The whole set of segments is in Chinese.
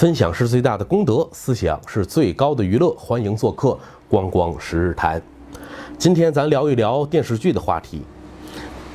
分享是最大的功德，思想是最高的娱乐。欢迎做客光光十日谈。今天咱聊一聊电视剧的话题。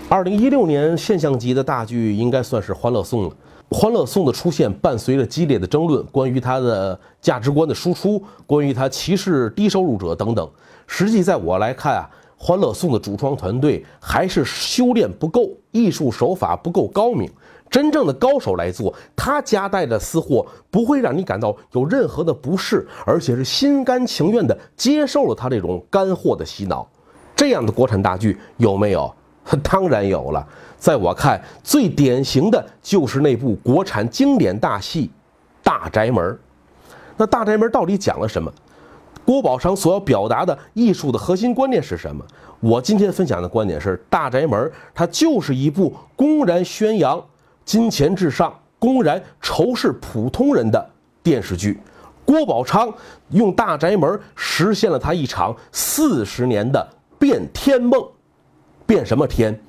二零一六年现象级的大剧应该算是《欢乐颂》了。《欢乐颂》的出现伴随着激烈的争论，关于它的价值观的输出，关于它歧视低收入者等等。实际在我来看啊，《欢乐颂》的主创团队还是修炼不够，艺术手法不够高明。真正的高手来做，他夹带的私货不会让你感到有任何的不适，而且是心甘情愿地接受了他这种干货的洗脑。这样的国产大剧有没有？当然有了。在我看，最典型的就是那部国产经典大戏《大宅门》。那《大宅门》到底讲了什么？郭宝昌所要表达的艺术的核心观念是什么？我今天分享的观点是，《大宅门》它就是一部公然宣扬。金钱至上，公然仇视普通人的电视剧，郭宝昌用大宅门实现了他一场四十年的变天梦，变什么天？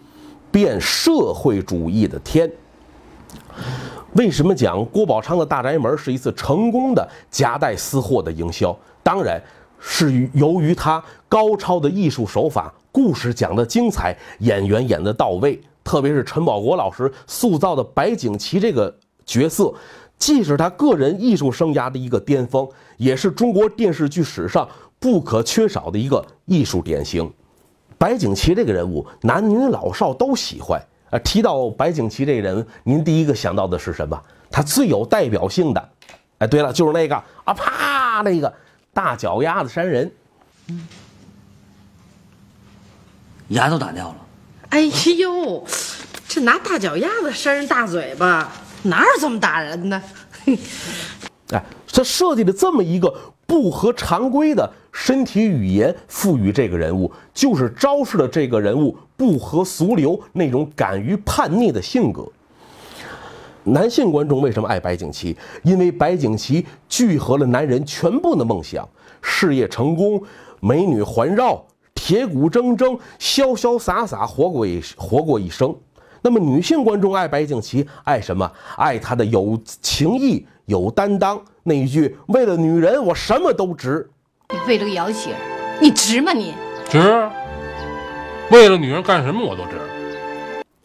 变社会主义的天。为什么讲郭宝昌的大宅门是一次成功的夹带私货的营销？当然是由于他高超的艺术手法，故事讲得精彩，演员演得到位。特别是陈宝国老师塑造的白景琦这个角色，既是他个人艺术生涯的一个巅峰，也是中国电视剧史上不可缺少的一个艺术典型。白景琦这个人物，男女老少都喜欢。呃，提到白景琦这个人，您第一个想到的是什么？他最有代表性的，哎，对了，就是那个啊啪那个大脚丫子山人，嗯，牙都打掉了。哎呦，这拿大脚丫子扇人大嘴巴，哪有这么打人的？哎，这设计的这么一个不合常规的身体语言，赋予这个人物，就是昭示了这个人物不合俗流那种敢于叛逆的性格。男性观众为什么爱白景琦？因为白景琦聚合了男人全部的梦想：事业成功，美女环绕。铁骨铮铮，潇潇洒洒活过一活过一生。那么女性观众爱白景琦，爱什么？爱她的有情义、有担当。那一句“为了女人，我什么都值”。你为了个姚姐，你值吗？你值。为了女人干什么我都值。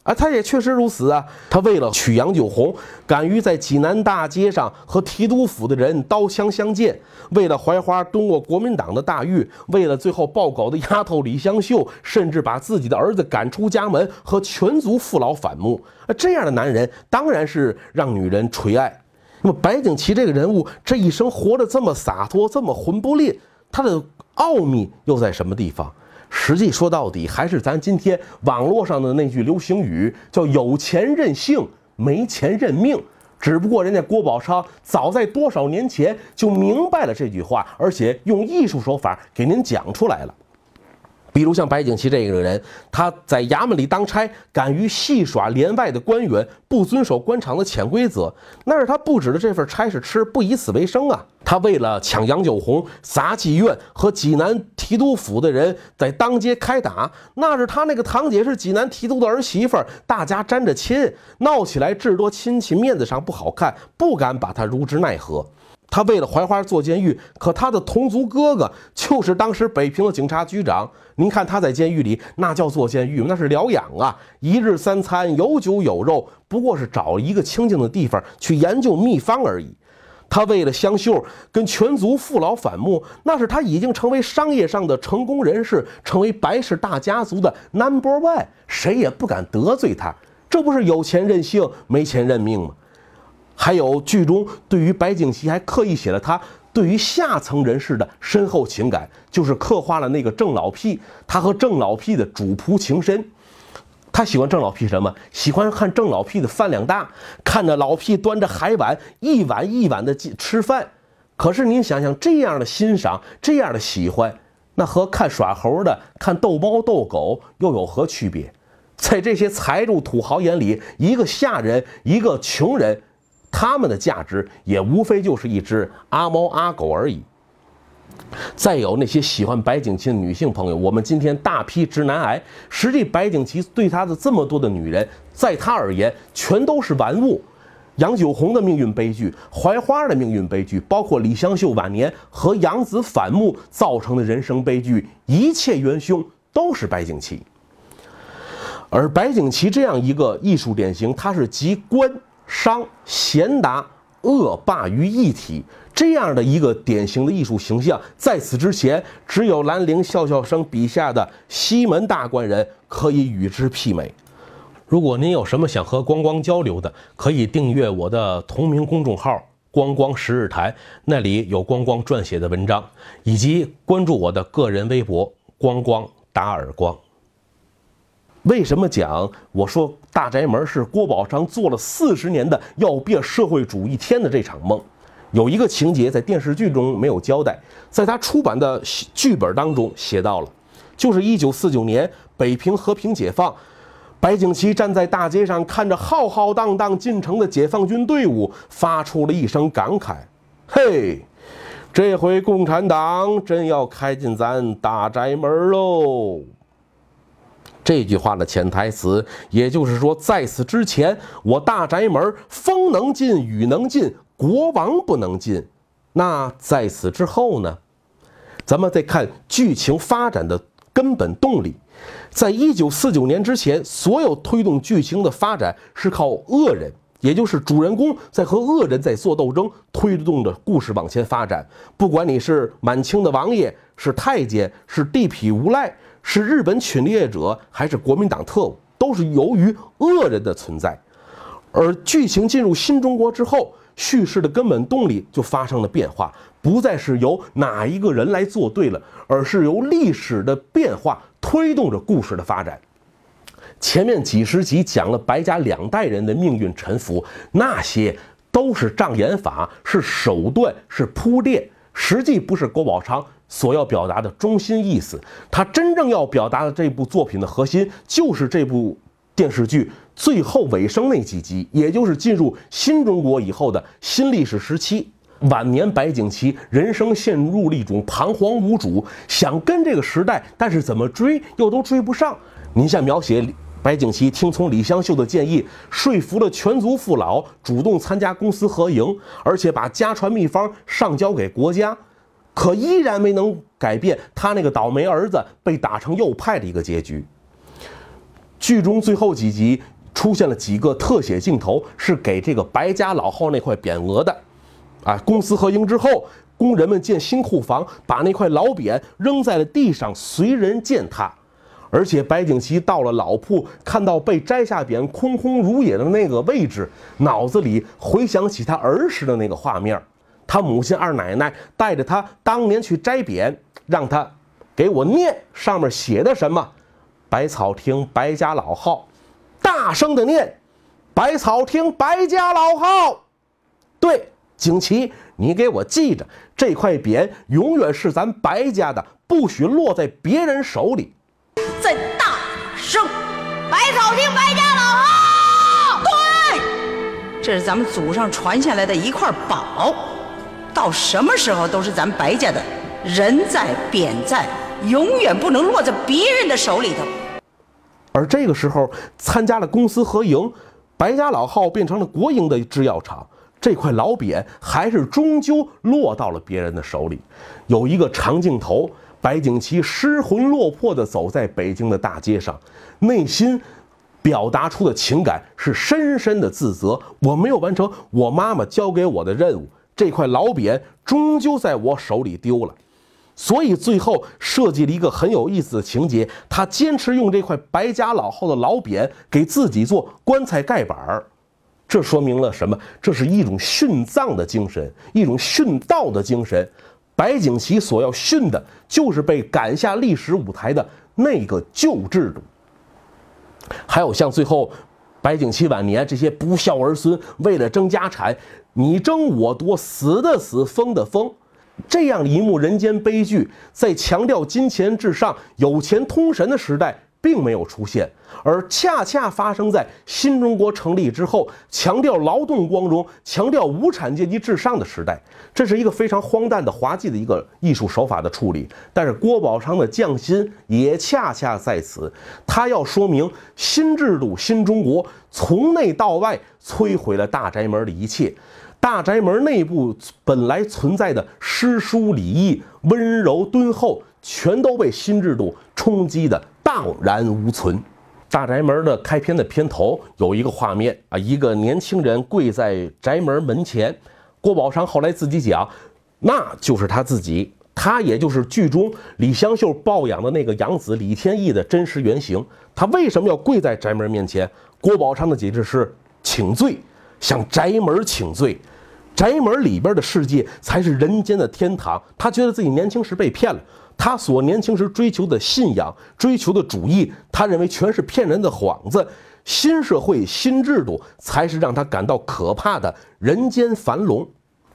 啊，他也确实如此啊！他为了娶杨九红，敢于在济南大街上和提督府的人刀枪相见；为了槐花蹲过国民党的大狱；为了最后抱狗的丫头李香秀，甚至把自己的儿子赶出家门，和全族父老反目。啊，这样的男人当然是让女人垂爱。那么白景琦这个人物，这一生活得这么洒脱，这么魂不吝，他的奥秘又在什么地方？实际说到底，还是咱今天网络上的那句流行语，叫“有钱任性，没钱认命”。只不过人家郭宝昌早在多少年前就明白了这句话，而且用艺术手法给您讲出来了。比如像白景琦这个人，他在衙门里当差，敢于戏耍连外的官员，不遵守官场的潜规则，那是他布置的这份差事吃，不以此为生啊。他为了抢杨九红，砸妓院，和济南提督府的人在当街开打，那是他那个堂姐是济南提督的儿媳妇，大家沾着亲，闹起来至多亲戚面子上不好看，不敢把他如之奈何。他为了槐花坐监狱，可他的同族哥哥就是当时北平的警察局长。您看他在监狱里，那叫坐监狱那是疗养啊！一日三餐有酒有肉，不过是找一个清静的地方去研究秘方而已。他为了香秀跟全族父老反目，那是他已经成为商业上的成功人士，成为白氏大家族的 number one，谁也不敢得罪他。这不是有钱任性，没钱认命吗？还有剧中对于白景琦还刻意写了他对于下层人士的深厚情感，就是刻画了那个郑老屁，他和郑老屁的主仆情深。他喜欢郑老屁什么？喜欢看郑老屁的饭量大，看着老屁端着海碗一碗一碗的吃饭。可是您想想，这样的欣赏，这样的喜欢，那和看耍猴的、看逗猫逗狗又有何区别？在这些财主土豪眼里，一个下人，一个穷人。他们的价值也无非就是一只阿猫阿狗而已。再有那些喜欢白景琦的女性朋友，我们今天大批直男癌。实际白景琦对他的这么多的女人，在他而言全都是玩物。杨九红的命运悲剧，槐花的命运悲剧，包括李香秀晚年和杨子反目造成的人生悲剧，一切元凶都是白景琦。而白景琦这样一个艺术典型，他是集官商贤达恶霸于一体这样的一个典型的艺术形象，在此之前，只有兰陵笑笑生笔下的西门大官人可以与之媲美。如果您有什么想和光光交流的，可以订阅我的同名公众号“光光十日谈”，那里有光光撰写的文章，以及关注我的个人微博“光光打耳光”。为什么讲我说大宅门是郭宝昌做了四十年的要变社会主义天的这场梦？有一个情节在电视剧中没有交代，在他出版的剧本当中写到了，就是一九四九年北平和平解放，白景琦站在大街上看着浩浩荡荡进城的解放军队伍，发出了一声感慨：“嘿，这回共产党真要开进咱大宅门喽！”这句话的潜台词，也就是说，在此之前，我大宅门风能进，雨能进，国王不能进。那在此之后呢？咱们再看剧情发展的根本动力。在一九四九年之前，所有推动剧情的发展是靠恶人，也就是主人公在和恶人在做斗争，推动着故事往前发展。不管你是满清的王爷，是太监，是地痞无赖。是日本侵略者还是国民党特务，都是由于恶人的存在。而剧情进入新中国之后，叙事的根本动力就发生了变化，不再是由哪一个人来做对了，而是由历史的变化推动着故事的发展。前面几十集讲了白家两代人的命运沉浮，那些都是障眼法，是手段，是铺垫，实际不是郭宝昌。所要表达的中心意思，他真正要表达的这部作品的核心，就是这部电视剧最后尾声那几集，也就是进入新中国以后的新历史时期。晚年白景琦人生陷入了一种彷徨无主，想跟这个时代，但是怎么追又都追不上。您像描写白景琦听从李香秀的建议，说服了全族父老，主动参加公私合营，而且把家传秘方上交给国家。可依然没能改变他那个倒霉儿子被打成右派的一个结局。剧中最后几集出现了几个特写镜头，是给这个白家老号那块匾额的。啊，公私合营之后，工人们建新库房，把那块老匾扔在了地上，随人践踏。而且白景琦到了老铺，看到被摘下匾空空如也的那个位置，脑子里回想起他儿时的那个画面。他母亲二奶奶带着他当年去摘匾，让他给我念上面写的什么？百草亭白家老号，大声的念，百草亭白家老号。对，景琦，你给我记着，这块匾永远是咱白家的，不许落在别人手里。再大声，百草厅白家老号。对，这是咱们祖上传下来的一块宝。到什么时候都是咱白家的，人在匾在，永远不能落在别人的手里头。而这个时候，参加了公私合营，白家老号变成了国营的制药厂，这块老匾还是终究落到了别人的手里。有一个长镜头，白景琦失魂落魄地走在北京的大街上，内心表达出的情感是深深的自责，我没有完成我妈妈交给我的任务。这块老匾终究在我手里丢了，所以最后设计了一个很有意思的情节。他坚持用这块白家老号的老匾给自己做棺材盖板儿，这说明了什么？这是一种殉葬的精神，一种殉道的精神。白景琦所要训的，就是被赶下历史舞台的那个旧制度。还有像最后。白景琦晚年这些不孝儿孙为了争家产，你争我夺，死的死，疯的疯，这样一幕人间悲剧，在强调金钱至上、有钱通神的时代，并没有出现，而恰恰发生在新中国成立之后，强调劳动光荣、强调无产阶级至上的时代。这是一个非常荒诞的滑稽的一个艺术手法的处理。但是郭宝昌的匠心也恰恰在此，他要说明新制度、新中国从内到外摧毁了大宅门的一切。大宅门内部本来存在的诗书礼义、温柔敦厚，全都被新制度冲击的荡然无存。大宅门的开篇的片头有一个画面啊，一个年轻人跪在宅门门前。郭宝昌后来自己讲，那就是他自己，他也就是剧中李香秀抱养的那个养子李天翼的真实原型。他为什么要跪在宅门面前？郭宝昌的解释是请罪，向宅门请罪。宅门里边的世界才是人间的天堂。他觉得自己年轻时被骗了，他所年轻时追求的信仰、追求的主义，他认为全是骗人的幌子。新社会、新制度才是让他感到可怕的人间繁荣。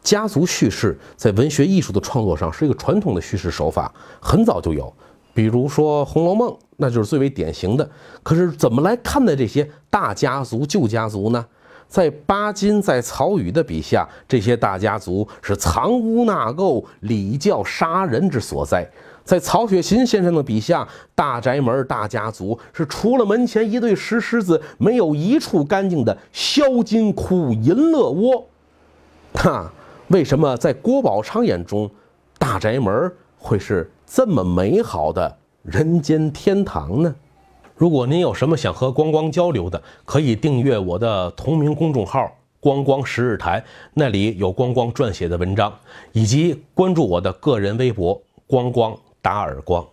家族叙事在文学艺术的创作上是一个传统的叙事手法，很早就有。比如说《红楼梦》，那就是最为典型的。可是怎么来看待这些大家族、旧家族呢？在巴金、在曹禺的笔下，这些大家族是藏污纳垢、礼教杀人之所在；在曹雪芹先生的笔下，大宅门、大家族是除了门前一对石狮子，没有一处干净的销金窟、淫乐窝。哈，为什么在郭宝昌眼中，大宅门会是这么美好的人间天堂呢？如果您有什么想和光光交流的，可以订阅我的同名公众号“光光十日台”，那里有光光撰写的文章，以及关注我的个人微博“光光打耳光”。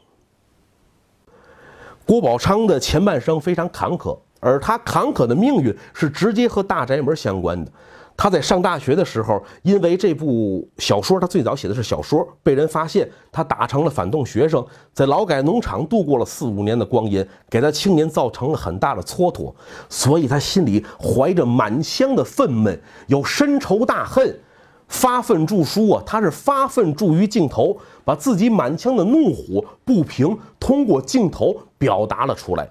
郭宝昌的前半生非常坎坷，而他坎坷的命运是直接和大宅门相关的。他在上大学的时候，因为这部小说，他最早写的是小说，被人发现，他打成了反动学生，在劳改农场度过了四五年的光阴，给他青年造成了很大的蹉跎，所以他心里怀着满腔的愤懑，有深仇大恨，发愤著书啊，他是发愤著于镜头，把自己满腔的怒火不平通过镜头表达了出来。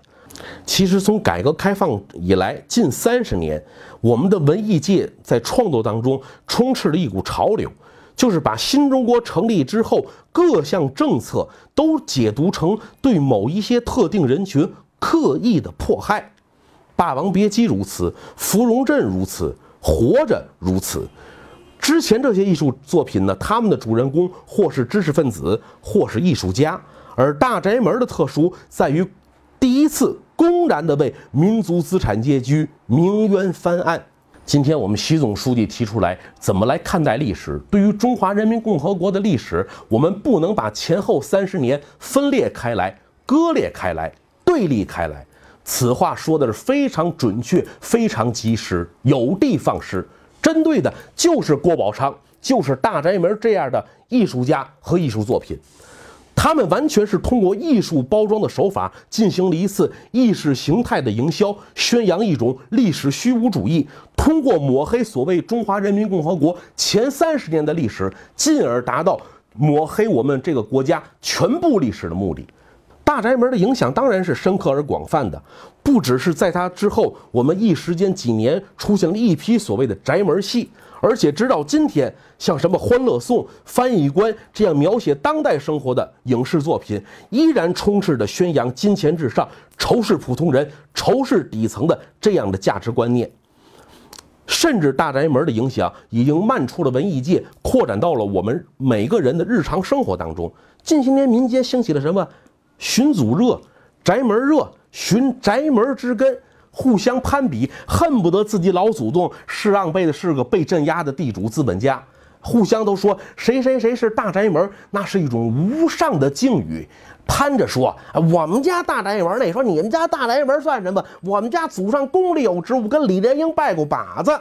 其实从改革开放以来近三十年，我们的文艺界在创作当中充斥着一股潮流，就是把新中国成立之后各项政策都解读成对某一些特定人群刻意的迫害。《霸王别姬》如此，《芙蓉镇》如此，《活着》如此。之前这些艺术作品呢，他们的主人公或是知识分子，或是艺术家，而《大宅门》的特殊在于。第一次公然的为民族资产阶级鸣冤翻案。今天我们习总书记提出来，怎么来看待历史？对于中华人民共和国的历史，我们不能把前后三十年分裂开来、割裂开来、对立开来。此话说的是非常准确、非常及时，有的放矢，针对的就是郭宝昌，就是大宅门这样的艺术家和艺术作品。他们完全是通过艺术包装的手法进行了一次意识形态的营销，宣扬一种历史虚无主义，通过抹黑所谓中华人民共和国前三十年的历史，进而达到抹黑我们这个国家全部历史的目的。大宅门的影响当然是深刻而广泛的，不只是在他之后，我们一时间几年出现了一批所谓的宅门戏。而且直到今天，像什么《欢乐颂》《翻译官》这样描写当代生活的影视作品，依然充斥着宣扬金钱至上、仇视普通人、仇视底层的这样的价值观念。甚至大宅门的影响已经漫出了文艺界，扩展到了我们每个人的日常生活当中。近些年，民间兴起了什么“寻祖热”“宅门热”“寻宅门之根”。互相攀比，恨不得自己老祖宗是让辈的是个被镇压的地主资本家，互相都说谁谁谁是大宅门，那是一种无上的敬语，攀着说我们家大宅门，那说你们家大宅门算什么？我们家祖上宫里有职务，跟李莲英拜过把子。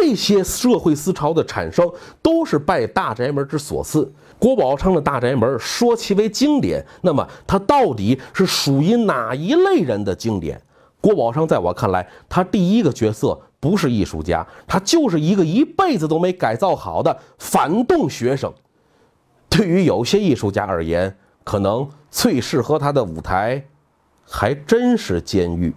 这些社会思潮的产生，都是拜大宅门之所赐。郭宝昌的大宅门说其为经典，那么它到底是属于哪一类人的经典？郭宝昌在我看来，他第一个角色不是艺术家，他就是一个一辈子都没改造好的反动学生。对于有些艺术家而言，可能最适合他的舞台还真是监狱。